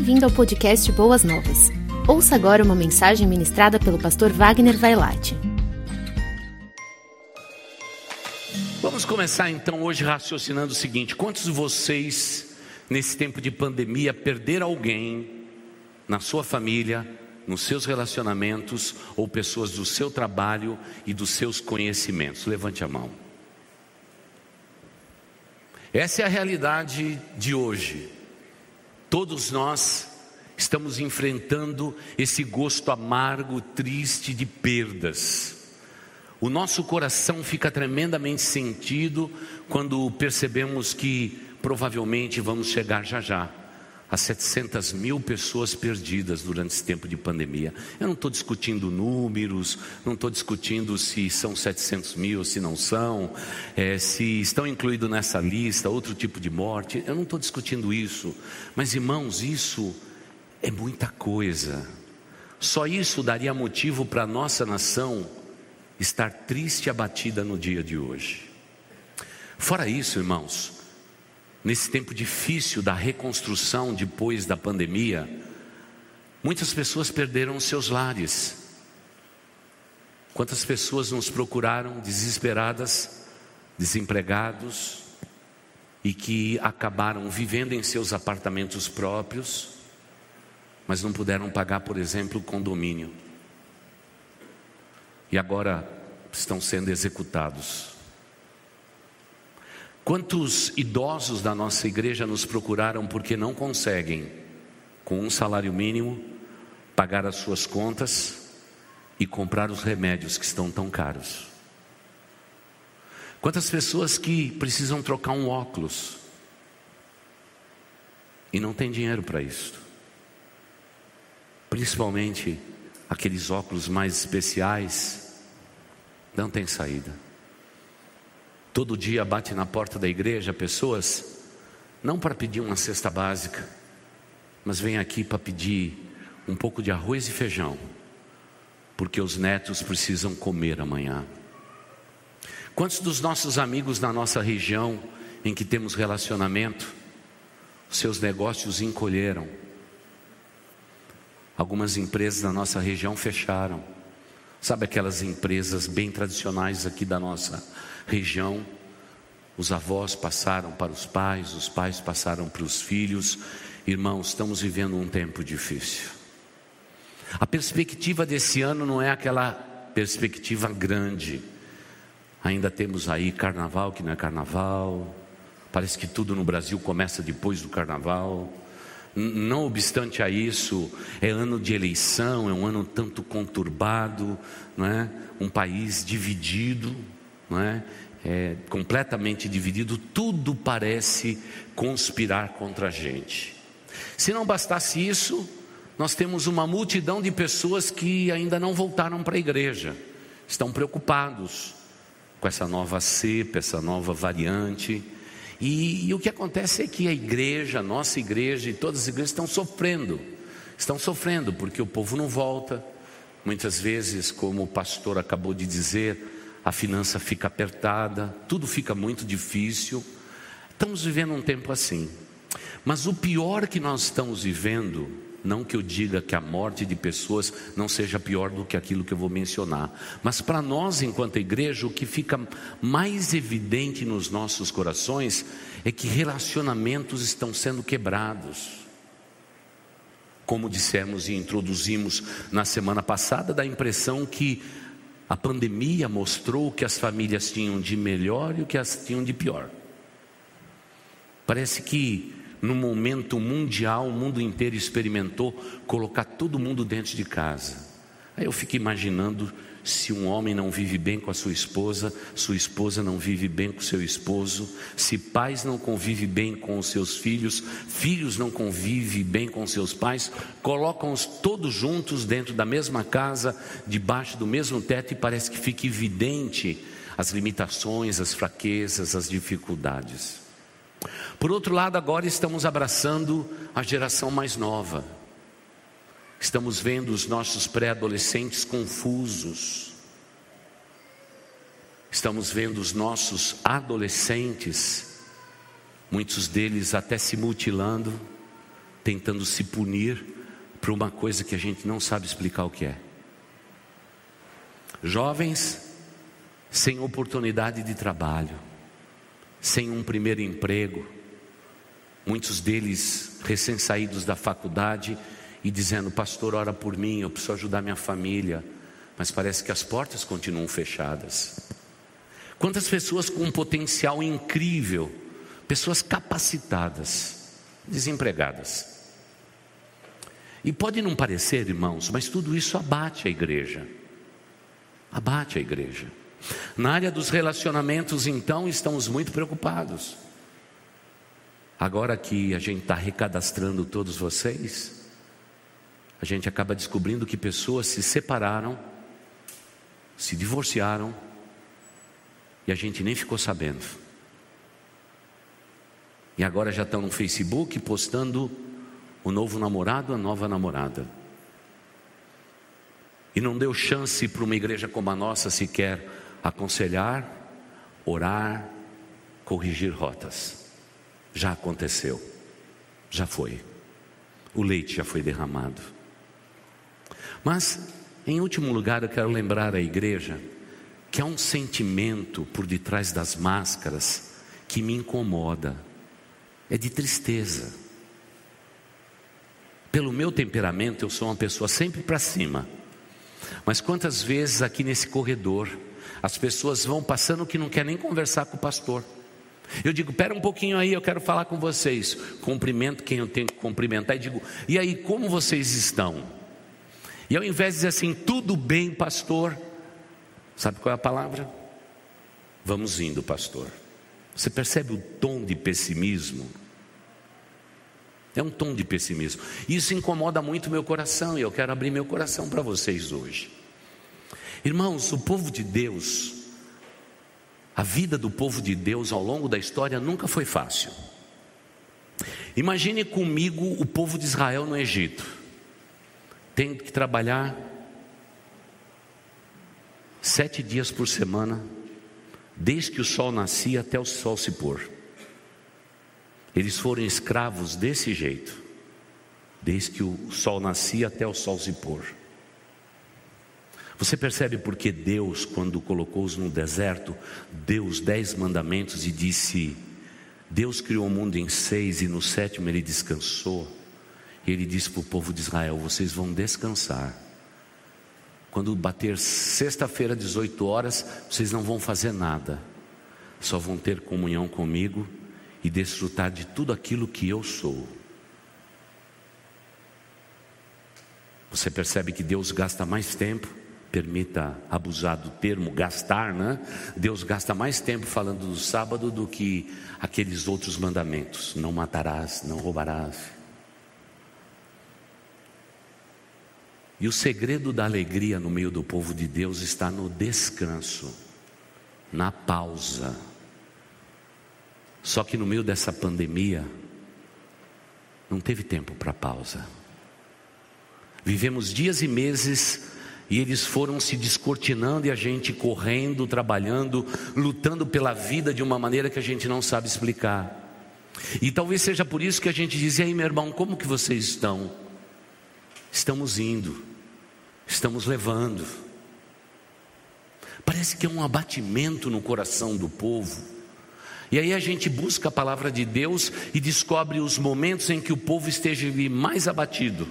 Bem-vindo ao podcast Boas Novas. Ouça agora uma mensagem ministrada pelo pastor Wagner Vailate. Vamos começar então hoje raciocinando o seguinte: quantos de vocês, nesse tempo de pandemia, perderam alguém na sua família, nos seus relacionamentos ou pessoas do seu trabalho e dos seus conhecimentos? Levante a mão. Essa é a realidade de hoje. Todos nós estamos enfrentando esse gosto amargo, triste de perdas. O nosso coração fica tremendamente sentido quando percebemos que provavelmente vamos chegar já já a 700 mil pessoas perdidas durante esse tempo de pandemia. Eu não estou discutindo números, não estou discutindo se são 700 mil, se não são, é, se estão incluídos nessa lista outro tipo de morte. Eu não estou discutindo isso. Mas, irmãos, isso é muita coisa. Só isso daria motivo para a nossa nação estar triste e abatida no dia de hoje. Fora isso, irmãos, nesse tempo difícil da reconstrução depois da pandemia, muitas pessoas perderam seus lares. Quantas pessoas nos procuraram desesperadas, desempregados e que acabaram vivendo em seus apartamentos próprios, mas não puderam pagar, por exemplo, o condomínio. E agora estão sendo executados. Quantos idosos da nossa igreja nos procuraram porque não conseguem, com um salário mínimo, pagar as suas contas e comprar os remédios que estão tão caros? Quantas pessoas que precisam trocar um óculos e não têm dinheiro para isso? Principalmente aqueles óculos mais especiais, não tem saída. Todo dia bate na porta da igreja pessoas, não para pedir uma cesta básica, mas vem aqui para pedir um pouco de arroz e feijão, porque os netos precisam comer amanhã. Quantos dos nossos amigos na nossa região em que temos relacionamento, seus negócios encolheram? Algumas empresas da nossa região fecharam. Sabe aquelas empresas bem tradicionais aqui da nossa região? Os avós passaram para os pais, os pais passaram para os filhos. Irmãos, estamos vivendo um tempo difícil. A perspectiva desse ano não é aquela perspectiva grande. Ainda temos aí carnaval que não é carnaval. Parece que tudo no Brasil começa depois do carnaval. Não obstante a isso, é ano de eleição, é um ano tanto conturbado, não é? um país dividido, não é? é completamente dividido, tudo parece conspirar contra a gente. Se não bastasse isso, nós temos uma multidão de pessoas que ainda não voltaram para a igreja, estão preocupados com essa nova cepa, essa nova variante e, e, o que acontece é que a igreja, a nossa igreja e todas as igrejas estão sofrendo. Estão sofrendo porque o povo não volta. Muitas vezes, como o pastor acabou de dizer, a finança fica apertada, tudo fica muito difícil. Estamos vivendo um tempo assim. Mas o pior que nós estamos vivendo não que eu diga que a morte de pessoas não seja pior do que aquilo que eu vou mencionar, mas para nós, enquanto igreja, o que fica mais evidente nos nossos corações é que relacionamentos estão sendo quebrados. Como dissemos e introduzimos na semana passada, dá a impressão que a pandemia mostrou o que as famílias tinham de melhor e o que as tinham de pior. Parece que no momento mundial, o mundo inteiro experimentou colocar todo mundo dentro de casa. Aí eu fico imaginando se um homem não vive bem com a sua esposa, sua esposa não vive bem com seu esposo, se pais não convivem bem com os seus filhos, filhos não convivem bem com seus pais, colocam-os todos juntos dentro da mesma casa, debaixo do mesmo teto e parece que fica evidente as limitações, as fraquezas, as dificuldades. Por outro lado, agora estamos abraçando a geração mais nova. Estamos vendo os nossos pré-adolescentes confusos. Estamos vendo os nossos adolescentes, muitos deles até se mutilando. tentando se punir por uma coisa que a gente não sabe explicar o que é. Jovens sem oportunidade de trabalho, sem um primeiro emprego, muitos deles recém-saídos da faculdade e dizendo: Pastor, ora por mim, eu preciso ajudar minha família, mas parece que as portas continuam fechadas. Quantas pessoas com um potencial incrível, pessoas capacitadas, desempregadas. E pode não parecer, irmãos, mas tudo isso abate a igreja. Abate a igreja. Na área dos relacionamentos, então, estamos muito preocupados. Agora que a gente está recadastrando todos vocês, a gente acaba descobrindo que pessoas se separaram, se divorciaram, e a gente nem ficou sabendo. E agora já estão no Facebook postando o novo namorado, a nova namorada. E não deu chance para uma igreja como a nossa sequer aconselhar, orar, corrigir rotas. Já aconteceu, já foi. O leite já foi derramado. Mas, em último lugar, eu quero lembrar à igreja que há um sentimento por detrás das máscaras que me incomoda. É de tristeza. Pelo meu temperamento, eu sou uma pessoa sempre para cima. Mas quantas vezes aqui nesse corredor, as pessoas vão passando que não quer nem conversar com o pastor. Eu digo, pera um pouquinho aí, eu quero falar com vocês. Cumprimento quem eu tenho que cumprimentar e digo, e aí, como vocês estão? E ao invés de dizer assim, tudo bem, pastor, sabe qual é a palavra? Vamos indo, pastor. Você percebe o tom de pessimismo? É um tom de pessimismo. Isso incomoda muito meu coração e eu quero abrir meu coração para vocês hoje. Irmãos, o povo de Deus, a vida do povo de Deus ao longo da história nunca foi fácil. Imagine comigo o povo de Israel no Egito, tem que trabalhar sete dias por semana, desde que o sol nascia até o sol se pôr. Eles foram escravos desse jeito, desde que o sol nascia até o sol se pôr. Você percebe porque Deus, quando colocou-os no deserto, deu os dez mandamentos e disse: Deus criou o mundo em seis e no sétimo ele descansou. E ele disse para o povo de Israel: Vocês vão descansar. Quando bater sexta-feira, 18 horas, vocês não vão fazer nada, só vão ter comunhão comigo e desfrutar de tudo aquilo que eu sou. Você percebe que Deus gasta mais tempo permita abusar do termo gastar, né? Deus gasta mais tempo falando do sábado do que aqueles outros mandamentos: não matarás, não roubarás. E o segredo da alegria no meio do povo de Deus está no descanso, na pausa. Só que no meio dessa pandemia, não teve tempo para pausa. Vivemos dias e meses e eles foram se descortinando e a gente correndo, trabalhando, lutando pela vida de uma maneira que a gente não sabe explicar. E talvez seja por isso que a gente diz: "E aí, meu irmão, como que vocês estão?" Estamos indo. Estamos levando. Parece que é um abatimento no coração do povo. E aí a gente busca a palavra de Deus e descobre os momentos em que o povo esteja mais abatido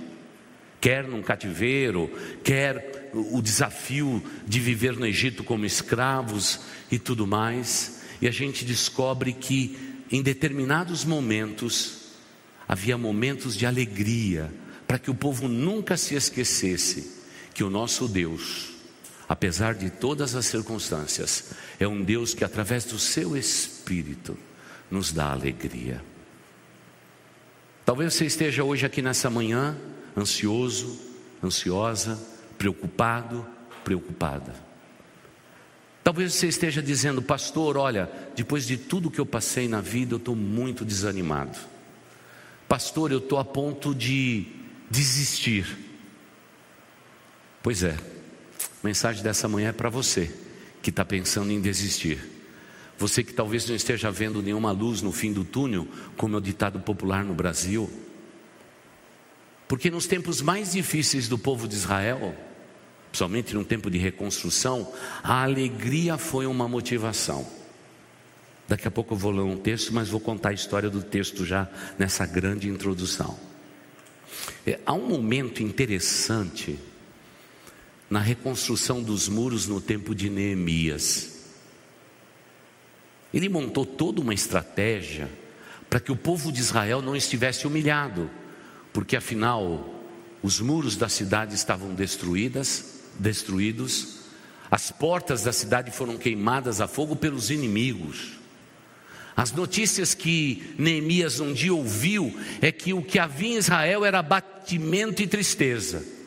quer num cativeiro, quer o desafio de viver no Egito como escravos e tudo mais, e a gente descobre que em determinados momentos havia momentos de alegria, para que o povo nunca se esquecesse que o nosso Deus, apesar de todas as circunstâncias, é um Deus que através do seu espírito nos dá alegria. Talvez você esteja hoje aqui nessa manhã ansioso, ansiosa, preocupado, preocupada. Talvez você esteja dizendo, pastor, olha, depois de tudo que eu passei na vida, eu estou muito desanimado. Pastor, eu estou a ponto de desistir. Pois é, a mensagem dessa manhã é para você que está pensando em desistir. Você que talvez não esteja vendo nenhuma luz no fim do túnel, como é o ditado popular no Brasil. Porque nos tempos mais difíceis do povo de Israel, principalmente num tempo de reconstrução, a alegria foi uma motivação. Daqui a pouco eu vou ler um texto, mas vou contar a história do texto já nessa grande introdução. É, há um momento interessante na reconstrução dos muros no tempo de Neemias. Ele montou toda uma estratégia para que o povo de Israel não estivesse humilhado, porque afinal os muros da cidade estavam destruídas, destruídos, as portas da cidade foram queimadas a fogo pelos inimigos. As notícias que Neemias um dia ouviu é que o que havia em Israel era abatimento e tristeza.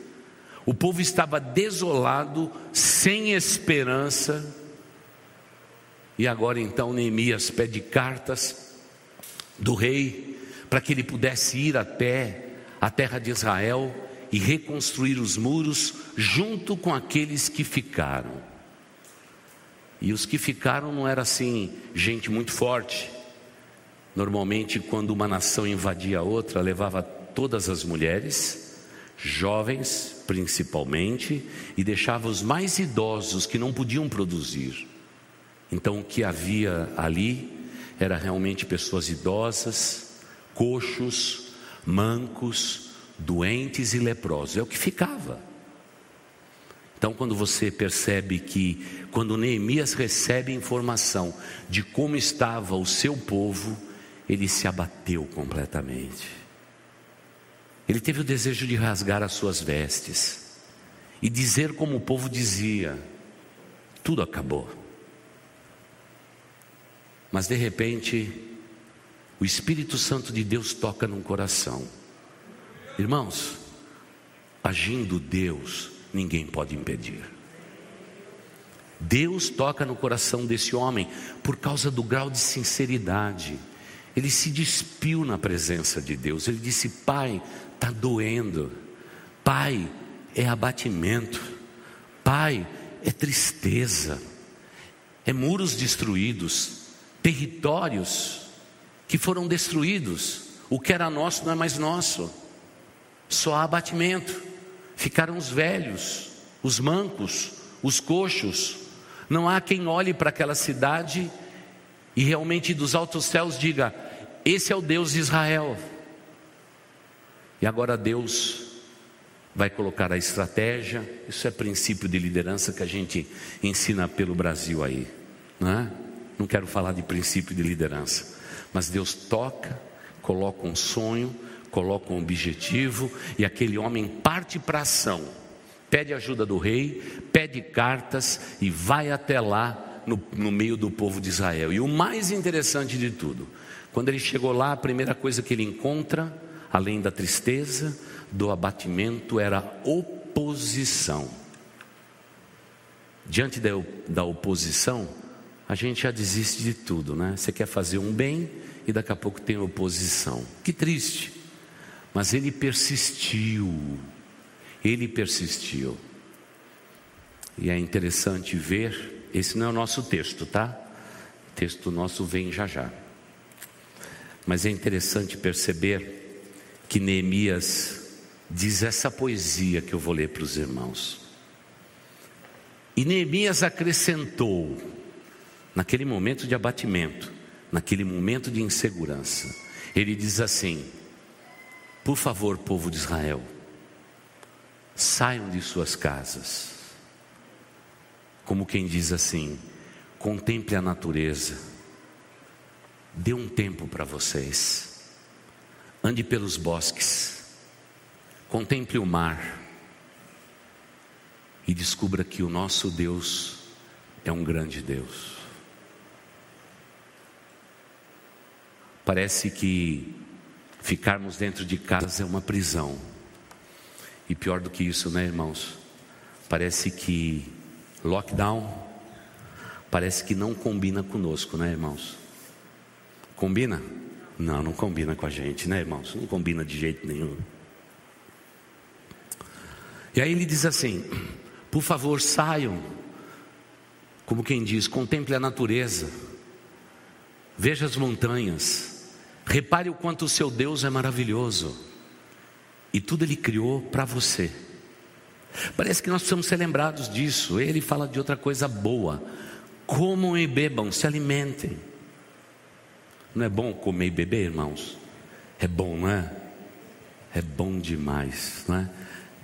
O povo estava desolado, sem esperança. E agora então Neemias pede cartas do rei para que ele pudesse ir até a terra de Israel e reconstruir os muros junto com aqueles que ficaram. E os que ficaram não era assim, gente muito forte. Normalmente, quando uma nação invadia a outra, levava todas as mulheres, jovens principalmente, e deixava os mais idosos que não podiam produzir. Então, o que havia ali era realmente pessoas idosas, coxos, mancos, doentes e leprosos. É o que ficava. Então, quando você percebe que, quando Neemias recebe informação de como estava o seu povo, ele se abateu completamente. Ele teve o desejo de rasgar as suas vestes e dizer como o povo dizia: tudo acabou. Mas de repente, o Espírito Santo de Deus toca num coração. Irmãos, agindo Deus, ninguém pode impedir. Deus toca no coração desse homem por causa do grau de sinceridade. Ele se despiu na presença de Deus. Ele disse: Pai, está doendo. Pai, é abatimento. Pai, é tristeza. É muros destruídos, territórios que foram destruídos. O que era nosso não é mais nosso. Só há abatimento. Ficaram os velhos, os mancos, os coxos. Não há quem olhe para aquela cidade e realmente dos altos céus diga: Esse é o Deus de Israel. E agora Deus vai colocar a estratégia, isso é princípio de liderança que a gente ensina pelo Brasil aí, não é? Não quero falar de princípio de liderança, mas Deus toca, coloca um sonho, coloca um objetivo e aquele homem parte para ação. Pede ajuda do rei, pede cartas e vai até lá no, no meio do povo de Israel. E o mais interessante de tudo, quando ele chegou lá, a primeira coisa que ele encontra, além da tristeza, do abatimento, era oposição. Diante da, oposição, a gente já desiste de tudo, né? Você quer fazer um bem e daqui a pouco tem oposição. Que triste. Mas ele persistiu, ele persistiu. E é interessante ver, esse não é o nosso texto, tá? O texto nosso vem já já. Mas é interessante perceber que Neemias diz essa poesia que eu vou ler para os irmãos. E Neemias acrescentou, naquele momento de abatimento, naquele momento de insegurança, ele diz assim: por favor, povo de Israel, saiam de suas casas. Como quem diz assim: contemple a natureza, dê um tempo para vocês, ande pelos bosques, contemple o mar e descubra que o nosso Deus é um grande Deus. Parece que Ficarmos dentro de casa é uma prisão. E pior do que isso, né, irmãos? Parece que lockdown parece que não combina conosco, né, irmãos? Combina? Não, não combina com a gente, né, irmãos? Não combina de jeito nenhum. E aí ele diz assim: por favor, saiam. Como quem diz, contemple a natureza, veja as montanhas, Repare o quanto o seu Deus é maravilhoso. E tudo Ele criou para você. Parece que nós precisamos ser lembrados disso. Ele fala de outra coisa boa. Comam e bebam, se alimentem. Não é bom comer e beber, irmãos? É bom, não é? É bom demais, não é?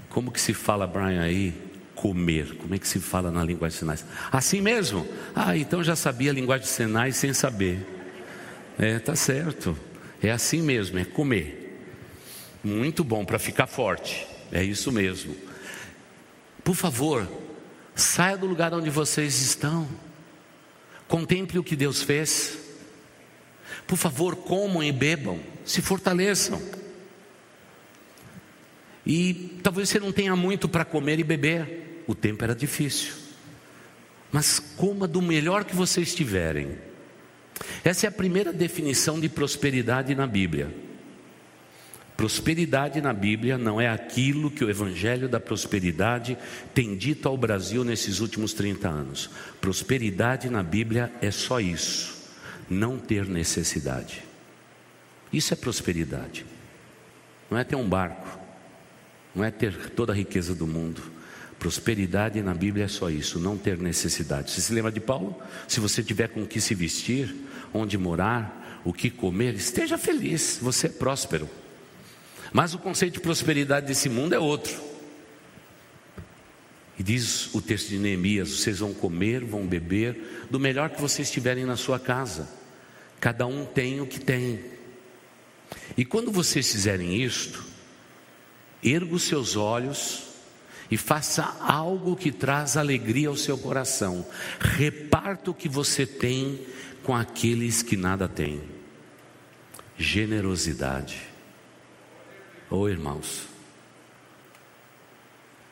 Como que se fala, Brian, aí? Comer. Como é que se fala na linguagem de sinais? Assim mesmo? Ah, então já sabia a linguagem de sinais sem saber. É, tá certo. É assim mesmo, é comer. Muito bom para ficar forte. É isso mesmo. Por favor, saia do lugar onde vocês estão. Contemple o que Deus fez. Por favor, comam e bebam, se fortaleçam. E talvez você não tenha muito para comer e beber, o tempo era difícil. Mas coma do melhor que vocês tiverem. Essa é a primeira definição de prosperidade na Bíblia. Prosperidade na Bíblia não é aquilo que o Evangelho da Prosperidade tem dito ao Brasil nesses últimos 30 anos. Prosperidade na Bíblia é só isso: não ter necessidade. Isso é prosperidade. Não é ter um barco, não é ter toda a riqueza do mundo. Prosperidade na Bíblia é só isso, não ter necessidade. Você se lembra de Paulo? Se você tiver com o que se vestir, onde morar, o que comer, esteja feliz, você é próspero. Mas o conceito de prosperidade desse mundo é outro. E diz o texto de Neemias: vocês vão comer, vão beber do melhor que vocês tiverem na sua casa. Cada um tem o que tem. E quando vocês fizerem isto, erga os seus olhos e faça algo que traz alegria ao seu coração. Reparta o que você tem com aqueles que nada têm. Generosidade. Oh, irmãos,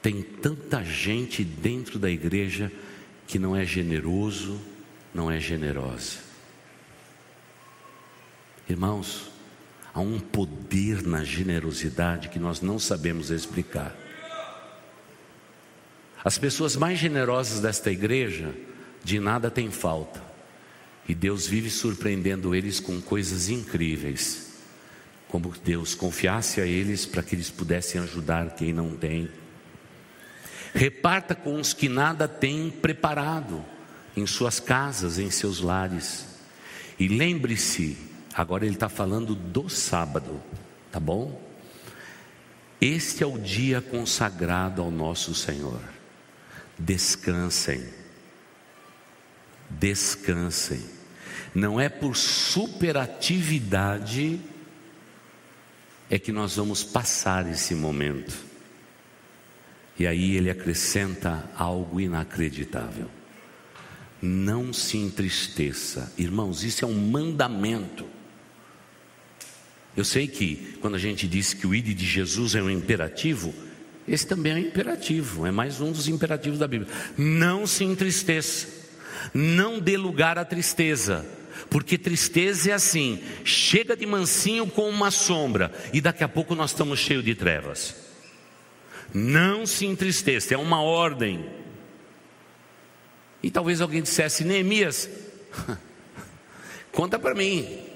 tem tanta gente dentro da igreja que não é generoso, não é generosa. Irmãos, há um poder na generosidade que nós não sabemos explicar. As pessoas mais generosas desta igreja, de nada têm falta, e Deus vive surpreendendo eles com coisas incríveis como Deus confiasse a eles para que eles pudessem ajudar quem não tem. Reparta com os que nada têm preparado em suas casas, em seus lares. E lembre-se, agora ele está falando do sábado, tá bom? Este é o dia consagrado ao nosso Senhor. Descansem, descansem. Não é por superatividade é que nós vamos passar esse momento. E aí ele acrescenta algo inacreditável. Não se entristeça, irmãos, isso é um mandamento. Eu sei que quando a gente diz que o ide de Jesus é um imperativo, esse também é um imperativo, é mais um dos imperativos da Bíblia. Não se entristeça, não dê lugar à tristeza porque tristeza é assim: chega de mansinho com uma sombra, e daqui a pouco nós estamos cheios de trevas. Não se entristeça, é uma ordem. E talvez alguém dissesse: Neemias, conta para mim,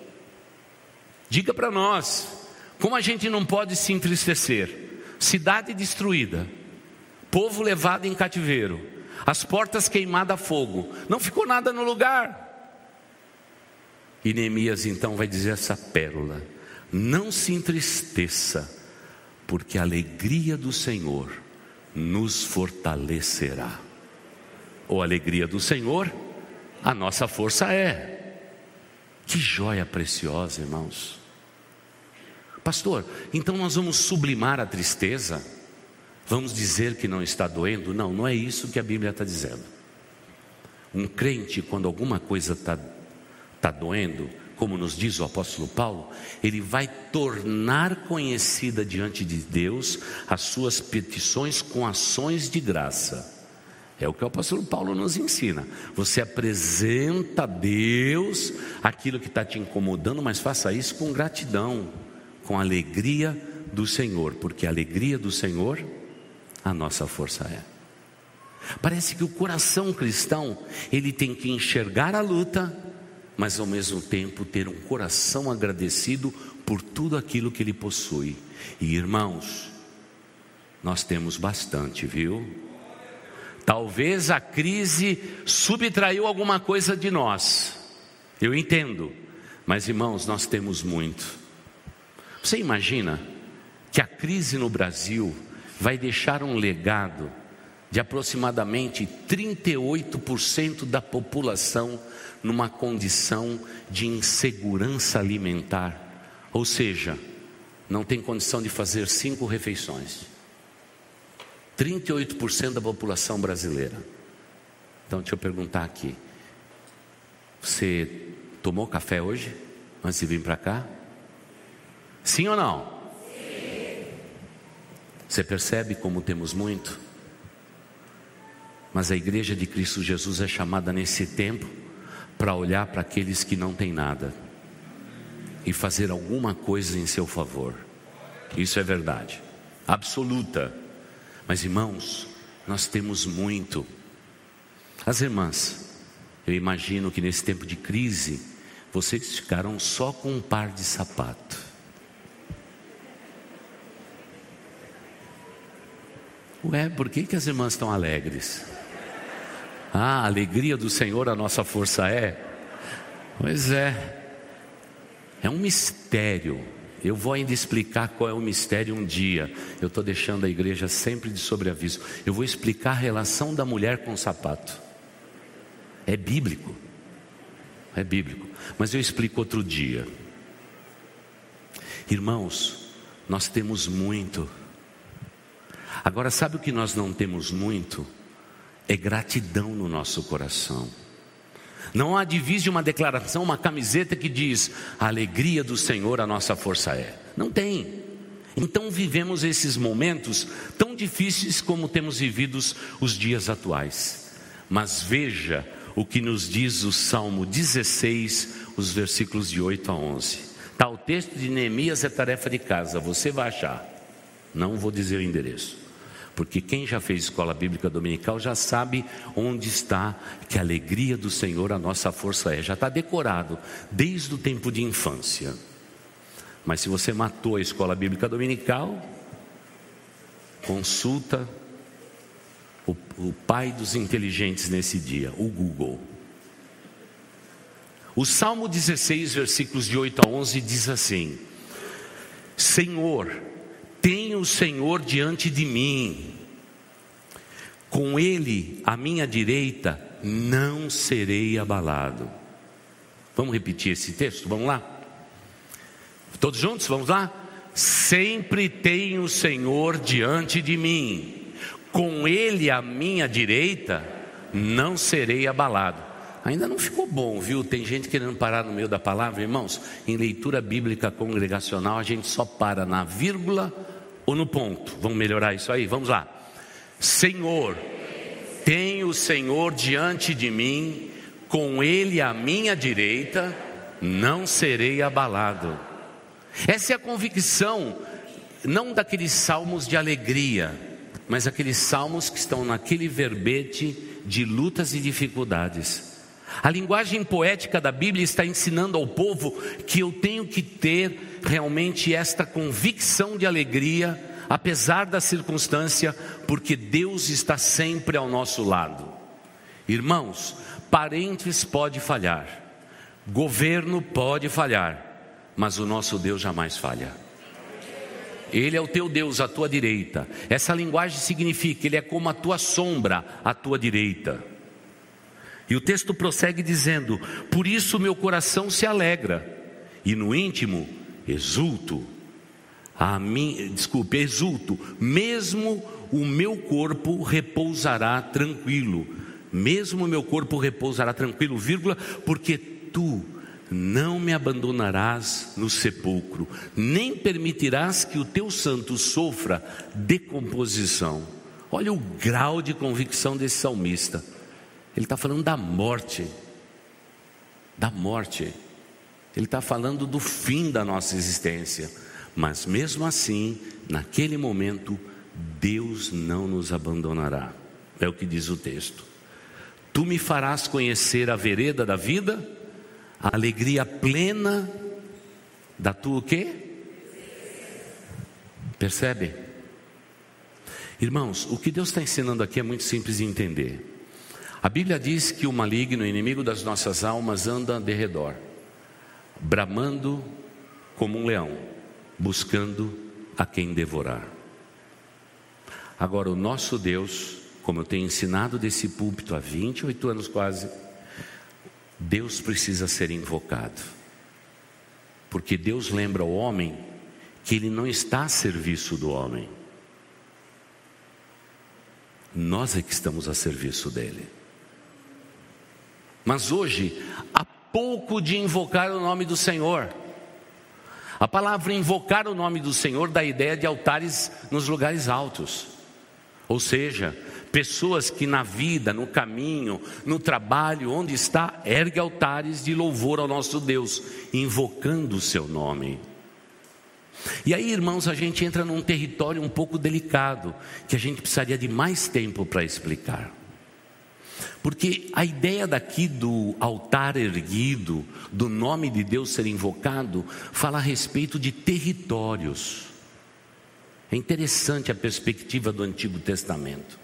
diga para nós, como a gente não pode se entristecer? Cidade destruída, povo levado em cativeiro, as portas queimadas a fogo, não ficou nada no lugar. E Neemias então vai dizer essa pérola: Não se entristeça, porque a alegria do Senhor nos fortalecerá. Ou a alegria do Senhor, a nossa força é. Que joia preciosa, irmãos. Pastor, então nós vamos sublimar a tristeza? Vamos dizer que não está doendo? Não, não é isso que a Bíblia está dizendo. Um crente, quando alguma coisa está está doendo, como nos diz o apóstolo Paulo, ele vai tornar conhecida diante de Deus as suas petições com ações de graça. É o que o apóstolo Paulo nos ensina. Você apresenta a Deus aquilo que está te incomodando, mas faça isso com gratidão, com alegria do Senhor, porque a alegria do Senhor, a nossa força é. Parece que o coração cristão, ele tem que enxergar a luta, mas ao mesmo tempo ter um coração agradecido por tudo aquilo que ele possui. E irmãos, nós temos bastante, viu? Talvez a crise subtraiu alguma coisa de nós. Eu entendo. Mas irmãos, nós temos muito. Você imagina que a crise no Brasil vai deixar um legado de aproximadamente 38% da população numa condição de insegurança alimentar, ou seja, não tem condição de fazer cinco refeições. 38% da população brasileira. Então, deixa eu perguntar aqui: você tomou café hoje, antes de vir para cá? Sim ou não? Sim. Você percebe como temos muito? Mas a igreja de Cristo Jesus é chamada nesse tempo para olhar para aqueles que não têm nada e fazer alguma coisa em seu favor. Isso é verdade, absoluta. Mas irmãos, nós temos muito. As irmãs, eu imagino que nesse tempo de crise, vocês ficaram só com um par de sapato. Ué, por que, que as irmãs estão alegres? Ah, a alegria do Senhor a nossa força é? Pois é. É um mistério. Eu vou ainda explicar qual é o mistério um dia. Eu estou deixando a igreja sempre de sobreaviso. Eu vou explicar a relação da mulher com o sapato. É bíblico. É bíblico. Mas eu explico outro dia. Irmãos, nós temos muito. Agora, sabe o que nós não temos muito? É gratidão no nosso coração. Não há divise uma declaração, uma camiseta que diz: a alegria do Senhor a nossa força é. Não tem. Então vivemos esses momentos tão difíceis como temos vivido os dias atuais. Mas veja o que nos diz o Salmo 16, os versículos de 8 a 11. Está o texto de Neemias é tarefa de casa, você vai achar. Não vou dizer o endereço. Porque quem já fez escola bíblica dominical já sabe onde está que a alegria do Senhor a nossa força é. Já está decorado desde o tempo de infância. Mas se você matou a escola bíblica dominical, consulta o, o pai dos inteligentes nesse dia, o Google. O Salmo 16, versículos de 8 a 11 diz assim: Senhor, o Senhor diante de mim, com Ele à minha direita, não serei abalado. Vamos repetir esse texto? Vamos lá? Todos juntos? Vamos lá? Sempre tem o Senhor diante de mim, com Ele à minha direita, não serei abalado. Ainda não ficou bom, viu? Tem gente querendo parar no meio da palavra, irmãos. Em leitura bíblica congregacional, a gente só para na vírgula ou no ponto. Vamos melhorar isso aí? Vamos lá. Senhor, tem o Senhor diante de mim, com Ele à minha direita, não serei abalado. Essa é a convicção, não daqueles salmos de alegria, mas aqueles salmos que estão naquele verbete de lutas e dificuldades. A linguagem poética da Bíblia está ensinando ao povo que eu tenho que ter realmente esta convicção de alegria, apesar da circunstância, porque Deus está sempre ao nosso lado. Irmãos, parentes pode falhar, governo pode falhar, mas o nosso Deus jamais falha. Ele é o teu Deus à tua direita. Essa linguagem significa ele é como a tua sombra à tua direita. E o texto prossegue dizendo: Por isso meu coração se alegra, e no íntimo exulto. A mim, desculpe, exulto, mesmo o meu corpo repousará tranquilo, mesmo o meu corpo repousará tranquilo, vírgula, porque tu não me abandonarás no sepulcro, nem permitirás que o teu santo sofra decomposição. Olha o grau de convicção desse salmista. Ele está falando da morte, da morte. Ele está falando do fim da nossa existência. Mas mesmo assim, naquele momento, Deus não nos abandonará. É o que diz o texto. Tu me farás conhecer a vereda da vida A alegria plena da tua o quê? Percebe? Irmãos, o que Deus está ensinando aqui é muito simples de entender. A Bíblia diz que o maligno, o inimigo das nossas almas, anda de redor, bramando como um leão, buscando a quem devorar. Agora, o nosso Deus, como eu tenho ensinado desse púlpito há 28 anos quase, Deus precisa ser invocado. Porque Deus lembra ao homem que ele não está a serviço do homem. Nós é que estamos a serviço dele. Mas hoje, há pouco de invocar o nome do Senhor. A palavra invocar o nome do Senhor dá a ideia de altares nos lugares altos. Ou seja, pessoas que na vida, no caminho, no trabalho, onde está, ergue altares de louvor ao nosso Deus, invocando o seu nome. E aí, irmãos, a gente entra num território um pouco delicado, que a gente precisaria de mais tempo para explicar. Porque a ideia daqui do altar erguido, do nome de Deus ser invocado, fala a respeito de territórios. É interessante a perspectiva do Antigo Testamento.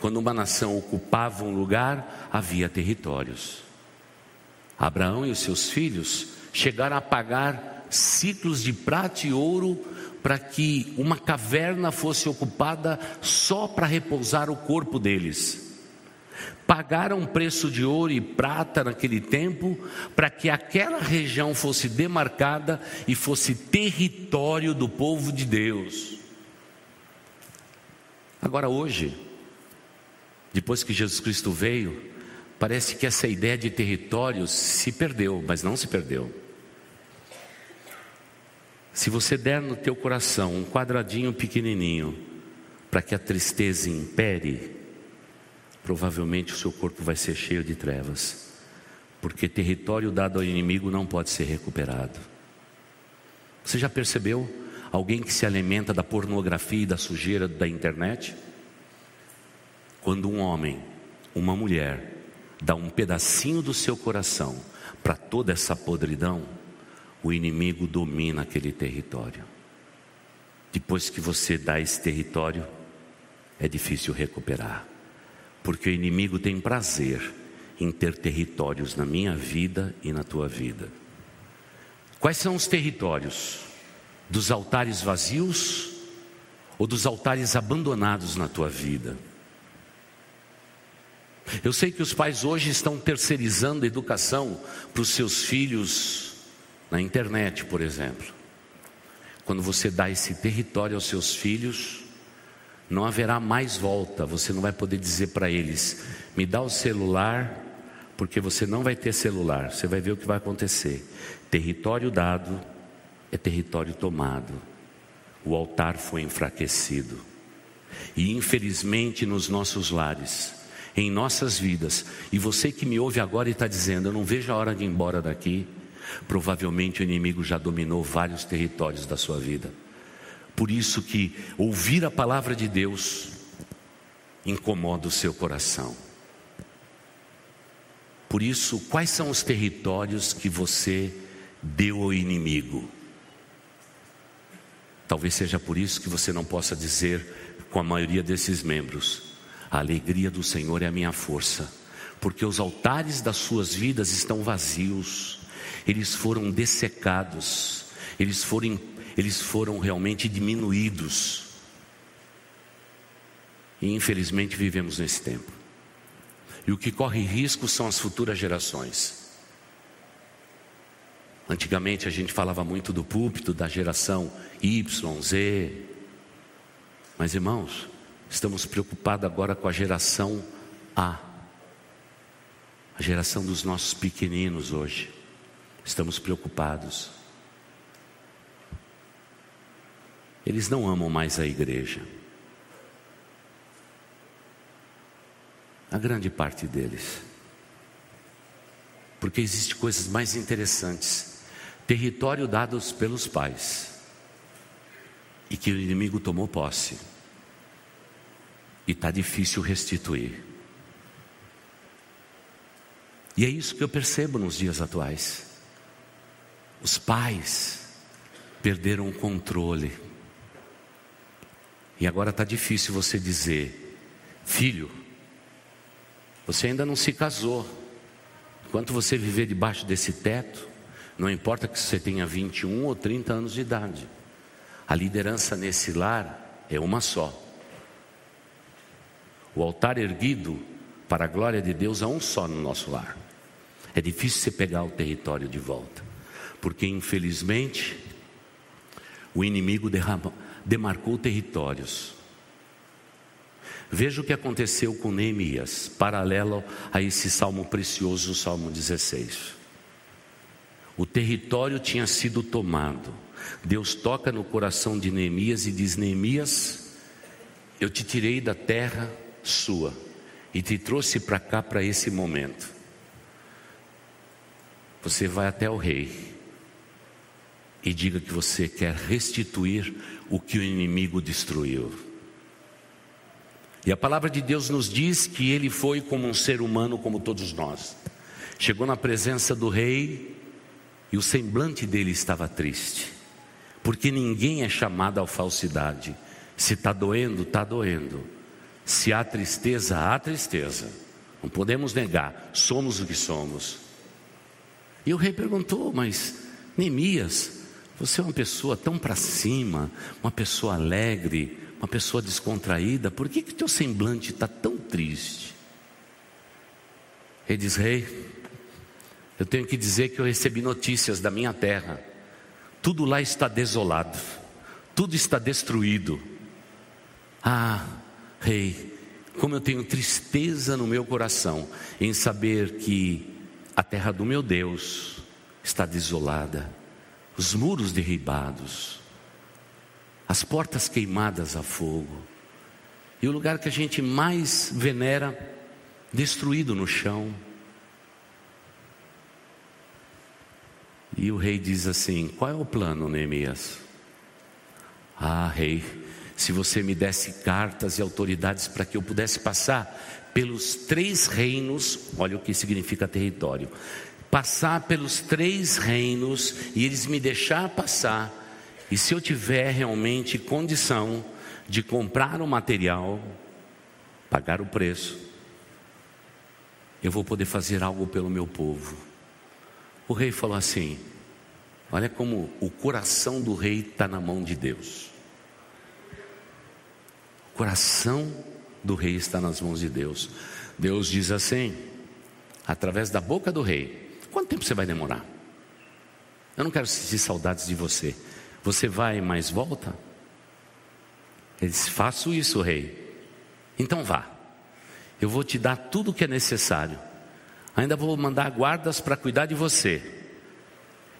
Quando uma nação ocupava um lugar, havia territórios. Abraão e os seus filhos chegaram a pagar ciclos de prata e ouro para que uma caverna fosse ocupada só para repousar o corpo deles pagaram preço de ouro e prata naquele tempo para que aquela região fosse demarcada e fosse território do povo de Deus. Agora, hoje, depois que Jesus Cristo veio, parece que essa ideia de território se perdeu, mas não se perdeu. Se você der no teu coração um quadradinho pequenininho para que a tristeza impere, provavelmente o seu corpo vai ser cheio de trevas, porque território dado ao inimigo não pode ser recuperado. Você já percebeu alguém que se alimenta da pornografia e da sujeira da internet? Quando um homem, uma mulher, dá um pedacinho do seu coração para toda essa podridão, o inimigo domina aquele território. Depois que você dá esse território, é difícil recuperar porque o inimigo tem prazer em ter territórios na minha vida e na tua vida. Quais são os territórios? Dos altares vazios ou dos altares abandonados na tua vida? Eu sei que os pais hoje estão terceirizando a educação para os seus filhos na internet, por exemplo. Quando você dá esse território aos seus filhos, não haverá mais volta. Você não vai poder dizer para eles: me dá o celular, porque você não vai ter celular. Você vai ver o que vai acontecer. Território dado é território tomado. O altar foi enfraquecido. E infelizmente nos nossos lares, em nossas vidas, e você que me ouve agora e está dizendo: eu não vejo a hora de ir embora daqui. Provavelmente o inimigo já dominou vários territórios da sua vida. Por isso que ouvir a palavra de Deus incomoda o seu coração. Por isso, quais são os territórios que você deu ao inimigo? Talvez seja por isso que você não possa dizer com a maioria desses membros: a alegria do Senhor é a minha força, porque os altares das suas vidas estão vazios, eles foram dessecados, eles foram eles foram realmente diminuídos. E infelizmente vivemos nesse tempo. E o que corre risco são as futuras gerações. Antigamente a gente falava muito do púlpito da geração Y, Z. Mas irmãos, estamos preocupados agora com a geração A. A geração dos nossos pequeninos hoje. Estamos preocupados. Eles não amam mais a igreja. A grande parte deles. Porque existem coisas mais interessantes. Território dados pelos pais. E que o inimigo tomou posse. E está difícil restituir. E é isso que eu percebo nos dias atuais. Os pais perderam o controle. E agora está difícil você dizer, filho, você ainda não se casou. Enquanto você viver debaixo desse teto, não importa que você tenha 21 ou 30 anos de idade, a liderança nesse lar é uma só. O altar erguido para a glória de Deus é um só no nosso lar. É difícil você pegar o território de volta, porque infelizmente o inimigo derrama, demarcou territórios. Veja o que aconteceu com Neemias, paralelo a esse salmo precioso, o Salmo 16. O território tinha sido tomado. Deus toca no coração de Neemias e diz: Neemias, eu te tirei da terra sua e te trouxe para cá para esse momento. Você vai até o rei e diga que você quer restituir o que o inimigo destruiu. E a palavra de Deus nos diz que ele foi como um ser humano, como todos nós. Chegou na presença do rei e o semblante dele estava triste, porque ninguém é chamado à falsidade. Se está doendo, está doendo. Se há tristeza, há tristeza. Não podemos negar, somos o que somos. E o rei perguntou, mas Neemias, você é uma pessoa tão para cima, uma pessoa alegre, uma pessoa descontraída, por que que teu semblante está tão triste? Ele diz, rei, eu tenho que dizer que eu recebi notícias da minha terra. Tudo lá está desolado, tudo está destruído. Ah, rei, como eu tenho tristeza no meu coração em saber que a terra do meu Deus está desolada, os muros derribados, as portas queimadas a fogo, e o lugar que a gente mais venera destruído no chão. E o rei diz assim: Qual é o plano, Neemias? Ah, rei, se você me desse cartas e autoridades para que eu pudesse passar pelos três reinos, olha o que significa território, passar pelos três reinos e eles me deixar passar, e se eu tiver realmente condição de comprar o material, pagar o preço, eu vou poder fazer algo pelo meu povo. O rei falou assim: olha como o coração do rei está na mão de Deus. O coração do rei está nas mãos de Deus. Deus diz assim, através da boca do rei: Quanto tempo você vai demorar? Eu não quero sentir saudades de você. Você vai, mas volta? Ele disse: Faço isso, rei. Então vá. Eu vou te dar tudo o que é necessário. Ainda vou mandar guardas para cuidar de você.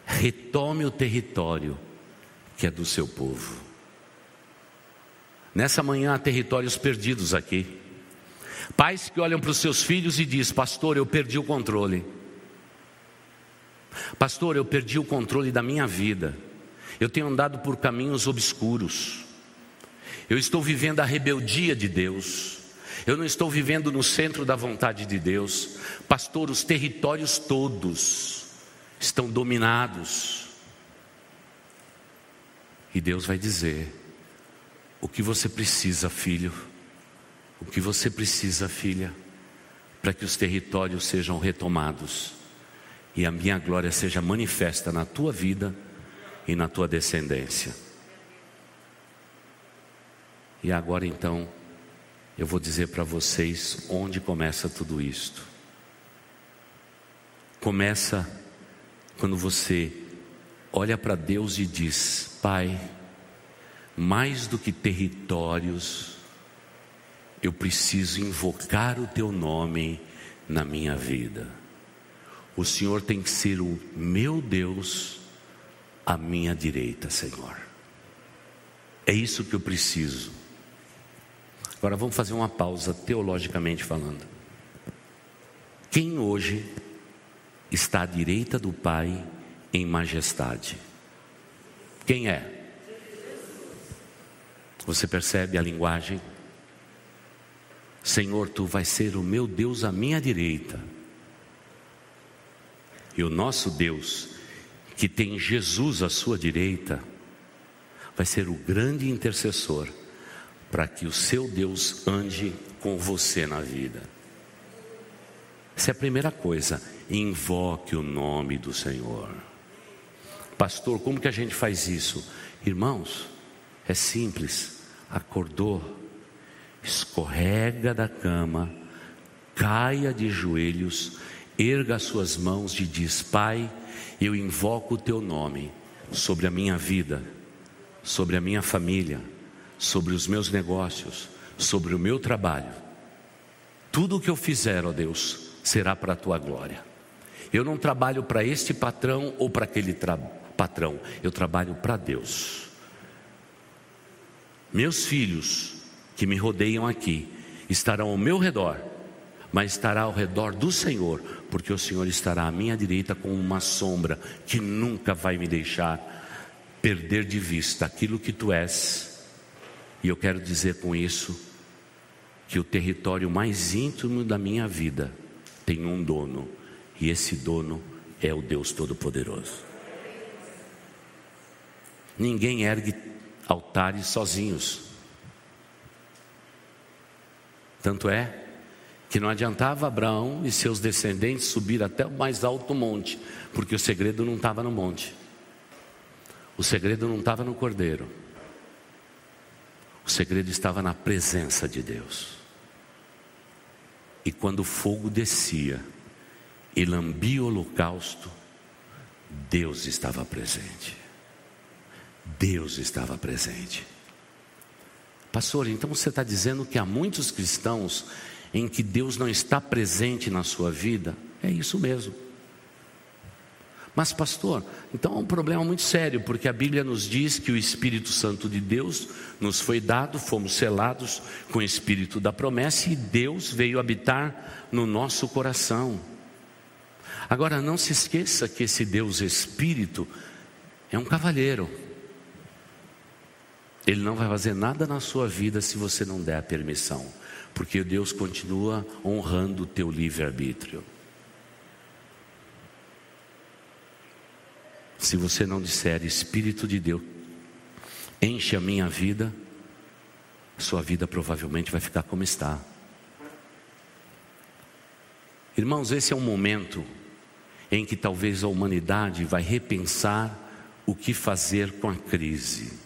Retome o território que é do seu povo. Nessa manhã há territórios perdidos aqui. Pais que olham para os seus filhos e diz: "Pastor, eu perdi o controle. Pastor, eu perdi o controle da minha vida. Eu tenho andado por caminhos obscuros. Eu estou vivendo a rebeldia de Deus. Eu não estou vivendo no centro da vontade de Deus. Pastor, os territórios todos estão dominados. E Deus vai dizer: o que você precisa, filho, o que você precisa, filha, para que os territórios sejam retomados e a minha glória seja manifesta na tua vida e na tua descendência. E agora então, eu vou dizer para vocês onde começa tudo isto. Começa quando você olha para Deus e diz: Pai, mais do que territórios, eu preciso invocar o teu nome na minha vida. O Senhor tem que ser o meu Deus à minha direita, Senhor. É isso que eu preciso. Agora vamos fazer uma pausa teologicamente falando. Quem hoje está à direita do Pai em majestade? Quem é? Você percebe a linguagem? Senhor, tu vais ser o meu Deus à minha direita. E o nosso Deus, que tem Jesus à sua direita, vai ser o grande intercessor para que o seu Deus ande com você na vida. Essa é a primeira coisa. Invoque o nome do Senhor. Pastor, como que a gente faz isso? Irmãos, é simples. Acordou, escorrega da cama, caia de joelhos, erga as suas mãos e diz: Pai, eu invoco o teu nome sobre a minha vida, sobre a minha família, sobre os meus negócios, sobre o meu trabalho. Tudo o que eu fizer, ó Deus, será para a tua glória. Eu não trabalho para este patrão ou para aquele patrão, eu trabalho para Deus. Meus filhos que me rodeiam aqui estarão ao meu redor, mas estará ao redor do Senhor, porque o Senhor estará à minha direita com uma sombra que nunca vai me deixar perder de vista aquilo que tu és. E eu quero dizer com isso que o território mais íntimo da minha vida tem um dono, e esse dono é o Deus Todo-Poderoso. Ninguém ergue altares sozinhos. Tanto é que não adiantava Abraão e seus descendentes subir até o mais alto monte, porque o segredo não estava no monte, o segredo não estava no cordeiro, o segredo estava na presença de Deus. E quando o fogo descia e lambia o holocausto, Deus estava presente. Deus estava presente. Pastor, então você está dizendo que há muitos cristãos em que Deus não está presente na sua vida? É isso mesmo. Mas, pastor, então é um problema muito sério, porque a Bíblia nos diz que o Espírito Santo de Deus nos foi dado, fomos selados com o Espírito da promessa e Deus veio habitar no nosso coração. Agora, não se esqueça que esse Deus Espírito é um cavalheiro. Ele não vai fazer nada na sua vida se você não der a permissão, porque Deus continua honrando o teu livre-arbítrio. Se você não disser, Espírito de Deus, enche a minha vida, sua vida provavelmente vai ficar como está. Irmãos, esse é um momento em que talvez a humanidade vai repensar o que fazer com a crise.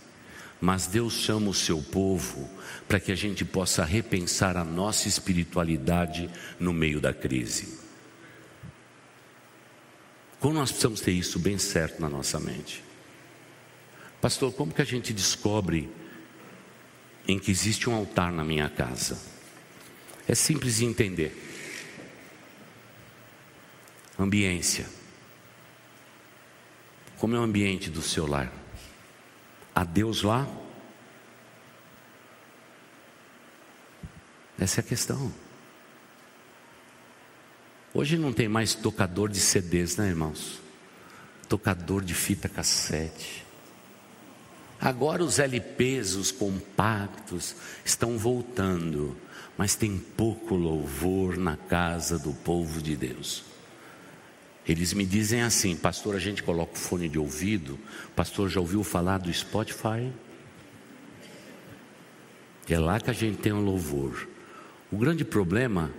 Mas Deus chama o seu povo para que a gente possa repensar a nossa espiritualidade no meio da crise. Como nós precisamos ter isso bem certo na nossa mente? Pastor, como que a gente descobre em que existe um altar na minha casa? É simples de entender. Ambiência. Como é o ambiente do seu lar? Há Deus lá? Essa é a questão. Hoje não tem mais tocador de CDs, né, irmãos? Tocador de fita cassete. Agora os LPs, os compactos, estão voltando, mas tem pouco louvor na casa do povo de Deus. Eles me dizem assim, pastor, a gente coloca o fone de ouvido, pastor já ouviu falar do Spotify? É lá que a gente tem o um louvor. O grande problema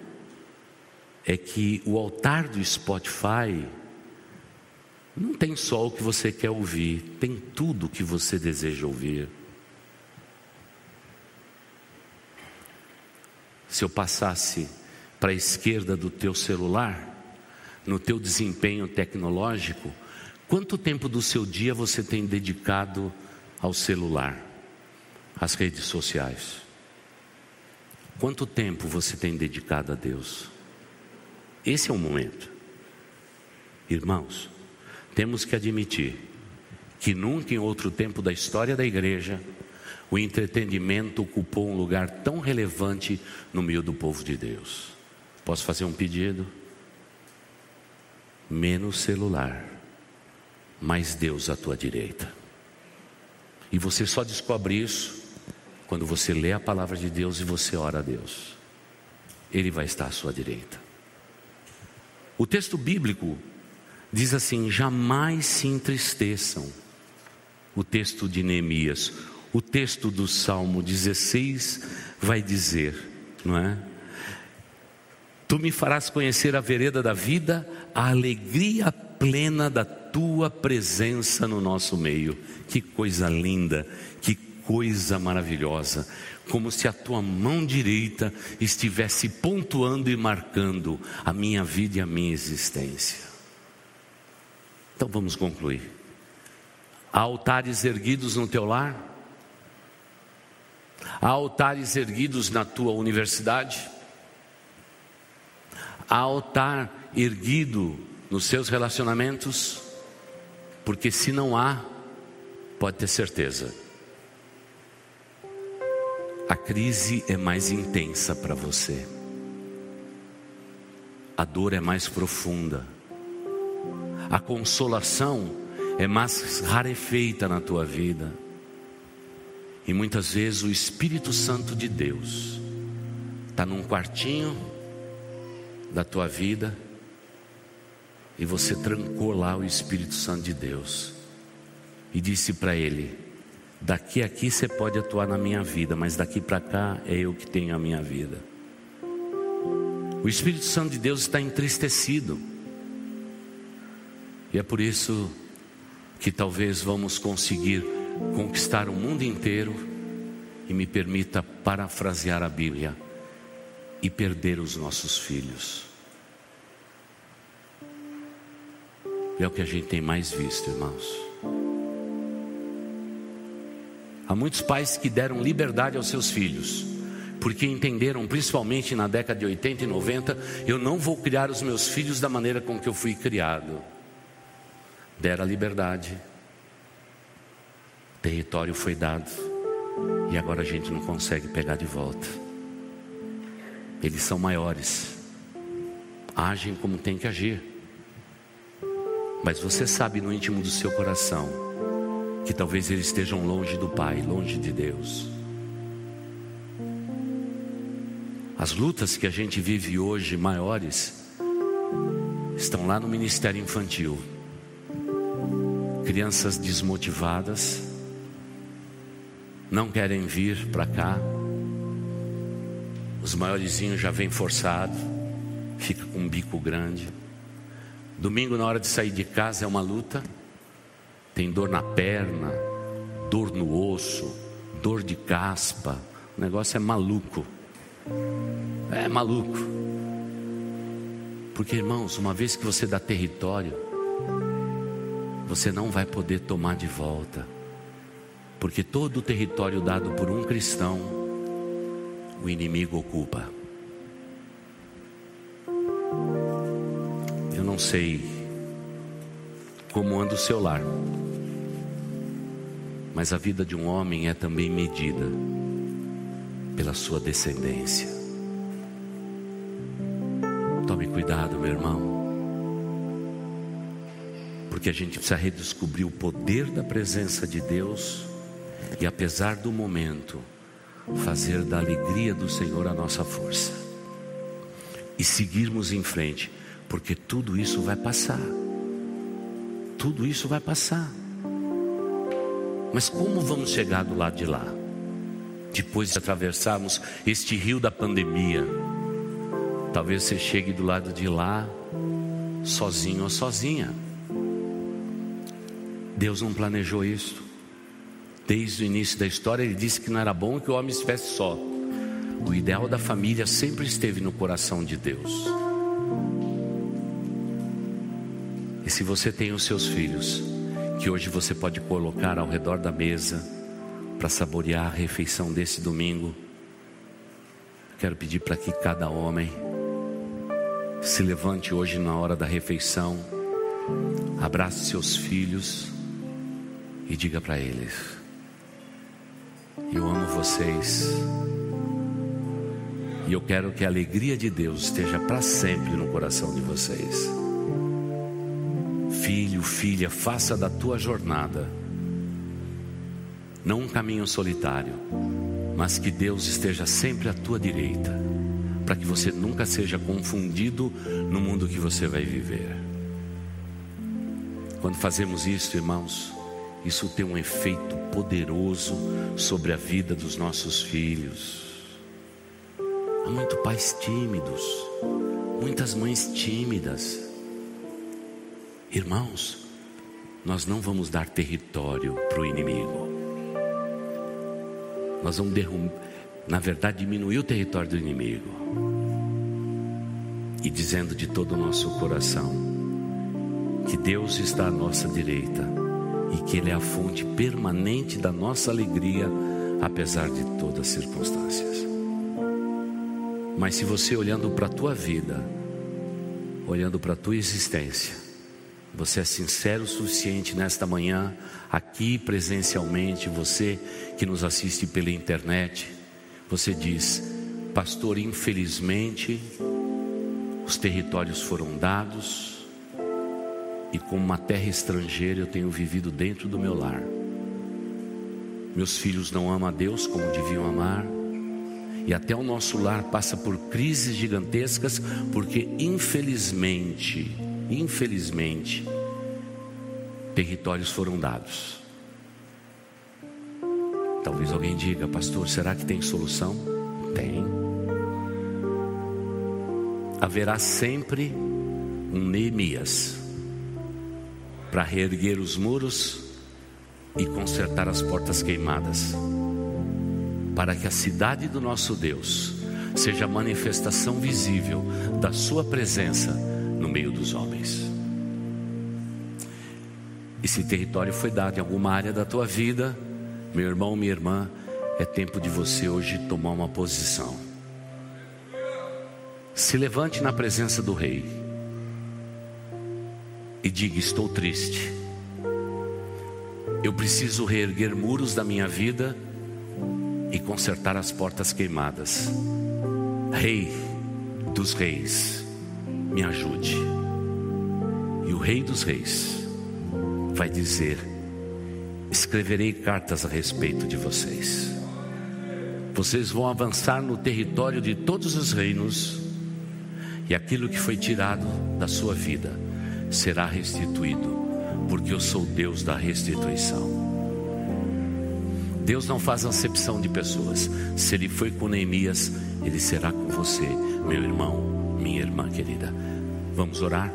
é que o altar do Spotify não tem só o que você quer ouvir, tem tudo o que você deseja ouvir. Se eu passasse para a esquerda do teu celular, no teu desempenho tecnológico, quanto tempo do seu dia você tem dedicado ao celular, às redes sociais? Quanto tempo você tem dedicado a Deus? Esse é o momento. Irmãos, temos que admitir que nunca em outro tempo da história da igreja o entretenimento ocupou um lugar tão relevante no meio do povo de Deus. Posso fazer um pedido? Menos celular, mais Deus à tua direita. E você só descobre isso quando você lê a palavra de Deus e você ora a Deus. Ele vai estar à sua direita. O texto bíblico diz assim: jamais se entristeçam. O texto de Neemias, o texto do Salmo 16 vai dizer, não é? Tu me farás conhecer a vereda da vida, a alegria plena da tua presença no nosso meio. Que coisa linda, que coisa maravilhosa. Como se a tua mão direita estivesse pontuando e marcando a minha vida e a minha existência. Então vamos concluir. Há altares erguidos no teu lar? Há altares erguidos na tua universidade? Há altar erguido nos seus relacionamentos? Porque se não há, pode ter certeza, a crise é mais intensa para você, a dor é mais profunda, a consolação é mais rarefeita na tua vida, e muitas vezes o Espírito Santo de Deus está num quartinho da tua vida e você trancou lá o Espírito Santo de Deus e disse para ele: Daqui a aqui você pode atuar na minha vida, mas daqui para cá é eu que tenho a minha vida. O Espírito Santo de Deus está entristecido. E é por isso que talvez vamos conseguir conquistar o mundo inteiro e me permita parafrasear a Bíblia e perder os nossos filhos. É o que a gente tem mais visto, irmãos. Há muitos pais que deram liberdade aos seus filhos, porque entenderam, principalmente na década de 80 e 90, eu não vou criar os meus filhos da maneira com que eu fui criado. Deram a liberdade, território foi dado, e agora a gente não consegue pegar de volta. Eles são maiores, agem como tem que agir. Mas você sabe no íntimo do seu coração que talvez eles estejam longe do Pai, longe de Deus. As lutas que a gente vive hoje, maiores, estão lá no ministério infantil. Crianças desmotivadas, não querem vir para cá. Os maiorzinhos já vêm forçado, fica com um bico grande. Domingo, na hora de sair de casa, é uma luta. Tem dor na perna, dor no osso, dor de caspa. O negócio é maluco. É maluco. Porque, irmãos, uma vez que você dá território, você não vai poder tomar de volta. Porque todo o território dado por um cristão, o inimigo ocupa. não sei como anda o seu lar, mas a vida de um homem é também medida pela sua descendência. Tome cuidado, meu irmão, porque a gente precisa redescobrir o poder da presença de Deus e, apesar do momento, fazer da alegria do Senhor a nossa força e seguirmos em frente porque tudo isso vai passar. Tudo isso vai passar. Mas como vamos chegar do lado de lá? Depois de atravessarmos este rio da pandemia, talvez você chegue do lado de lá, sozinho ou sozinha. Deus não planejou isso. Desde o início da história, Ele disse que não era bom que o homem estivesse só. O ideal da família sempre esteve no coração de Deus. E se você tem os seus filhos, que hoje você pode colocar ao redor da mesa para saborear a refeição desse domingo, quero pedir para que cada homem se levante hoje na hora da refeição, abrace seus filhos e diga para eles: Eu amo vocês. E eu quero que a alegria de Deus esteja para sempre no coração de vocês. Filho, filha, faça da tua jornada não um caminho solitário, mas que Deus esteja sempre à tua direita, para que você nunca seja confundido no mundo que você vai viver. Quando fazemos isso, irmãos, isso tem um efeito poderoso sobre a vida dos nossos filhos. Há muitos pais tímidos, muitas mães tímidas. Irmãos, nós não vamos dar território para o inimigo. Nós vamos derrubar, na verdade, diminuir o território do inimigo. E dizendo de todo o nosso coração que Deus está à nossa direita e que Ele é a fonte permanente da nossa alegria, apesar de todas as circunstâncias. Mas se você olhando para a tua vida, olhando para a tua existência, você é sincero o suficiente nesta manhã, aqui presencialmente, você que nos assiste pela internet, você diz, pastor, infelizmente, os territórios foram dados, e como uma terra estrangeira eu tenho vivido dentro do meu lar. Meus filhos não amam a Deus como deviam amar, e até o nosso lar passa por crises gigantescas, porque infelizmente, infelizmente, territórios foram dados. Talvez alguém diga, pastor, será que tem solução? Tem. Haverá sempre um Neemias para reerguer os muros e consertar as portas queimadas, para que a cidade do nosso Deus seja a manifestação visível da Sua presença no meio dos homens. Esse território foi dado em alguma área da tua vida, meu irmão, minha irmã, é tempo de você hoje tomar uma posição. Se levante na presença do Rei e diga: Estou triste. Eu preciso reerguer muros da minha vida e consertar as portas queimadas. Rei dos reis, me ajude. E o Rei dos reis vai dizer: Escreverei cartas a respeito de vocês. Vocês vão avançar no território de todos os reinos, e aquilo que foi tirado da sua vida será restituído, porque eu sou Deus da restituição. Deus não faz acepção de pessoas. Se Ele foi com Neemias, Ele será com você, meu irmão, minha irmã querida. Vamos orar?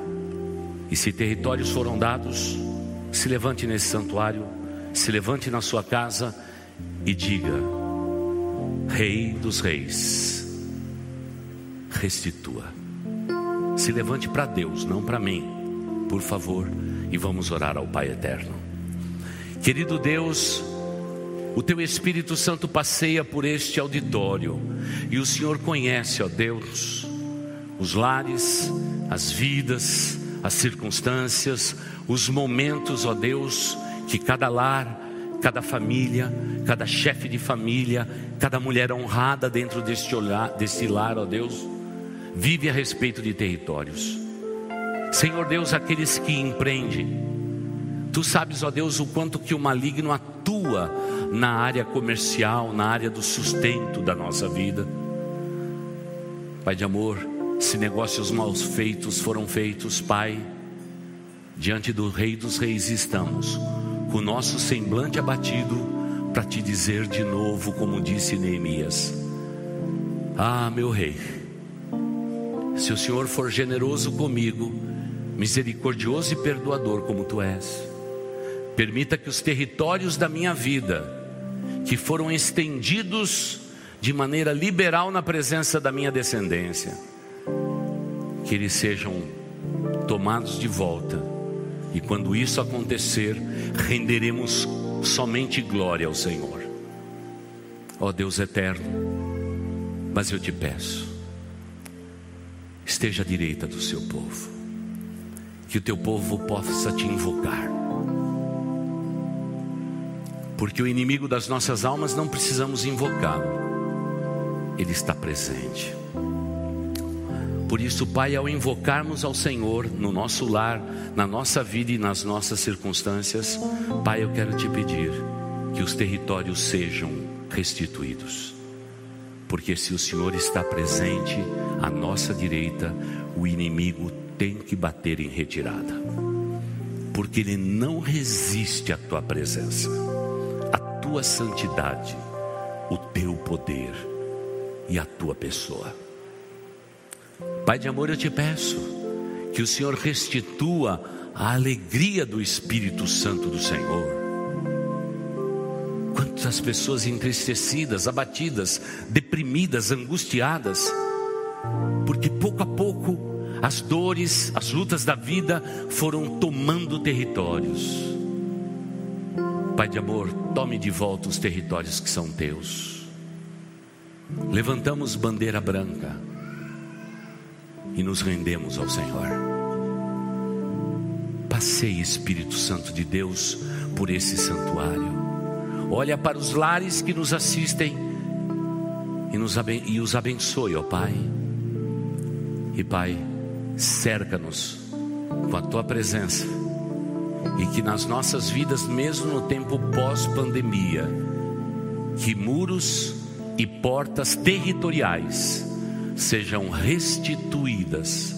E se territórios foram dados, se levante nesse santuário, se levante na sua casa e diga: Rei dos Reis, restitua. Se levante para Deus, não para mim por favor, e vamos orar ao Pai eterno. Querido Deus, o teu Espírito Santo passeia por este auditório e o Senhor conhece, ó Deus, os lares, as vidas, as circunstâncias, os momentos, ó Deus, que cada lar, cada família, cada chefe de família, cada mulher honrada dentro deste, olhar, deste lar, ó Deus, vive a respeito de territórios. Senhor Deus, aqueles que empreendem, Tu sabes, ó Deus, o quanto que o maligno atua na área comercial, na área do sustento da nossa vida. Pai de amor, se negócios mal feitos foram feitos, Pai, diante do Rei dos Reis estamos, com o nosso semblante abatido, para te dizer de novo, como disse Neemias: Ah, meu Rei, se o Senhor for generoso comigo, misericordioso e perdoador como tu és. Permita que os territórios da minha vida, que foram estendidos de maneira liberal na presença da minha descendência, que eles sejam tomados de volta. E quando isso acontecer, renderemos somente glória ao Senhor. Ó oh Deus eterno, mas eu te peço, esteja à direita do seu povo que o teu povo possa te invocar. Porque o inimigo das nossas almas não precisamos invocá-lo, ele está presente. Por isso, Pai, ao invocarmos ao Senhor no nosso lar, na nossa vida e nas nossas circunstâncias, Pai, eu quero te pedir que os territórios sejam restituídos. Porque se o Senhor está presente à nossa direita, o inimigo tem que bater em retirada. porque ele não resiste à tua presença, à tua santidade, o teu poder e a tua pessoa. Pai de amor, eu te peço que o Senhor restitua a alegria do Espírito Santo do Senhor. Quantas pessoas entristecidas, abatidas, deprimidas, angustiadas, porque pouco a pouco as dores, as lutas da vida foram tomando territórios. Pai de amor, tome de volta os territórios que são teus. Levantamos bandeira branca e nos rendemos ao Senhor. Passeie, Espírito Santo de Deus, por esse santuário. Olha para os lares que nos assistem e, nos, e os abençoe, ó Pai. E Pai, cerca-nos com a tua presença e que nas nossas vidas, mesmo no tempo pós-pandemia, que muros e portas territoriais sejam restituídas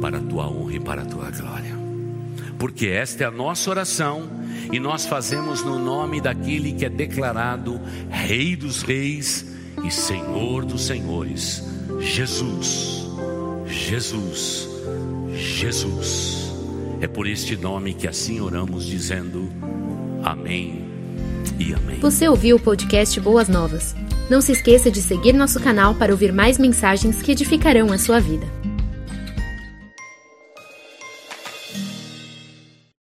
para a tua honra e para a tua glória. Porque esta é a nossa oração e nós fazemos no nome daquele que é declarado Rei dos Reis e Senhor dos Senhores, Jesus. Jesus. Jesus. É por este nome que assim oramos, dizendo Amém e Amém. Você ouviu o podcast Boas Novas? Não se esqueça de seguir nosso canal para ouvir mais mensagens que edificarão a sua vida.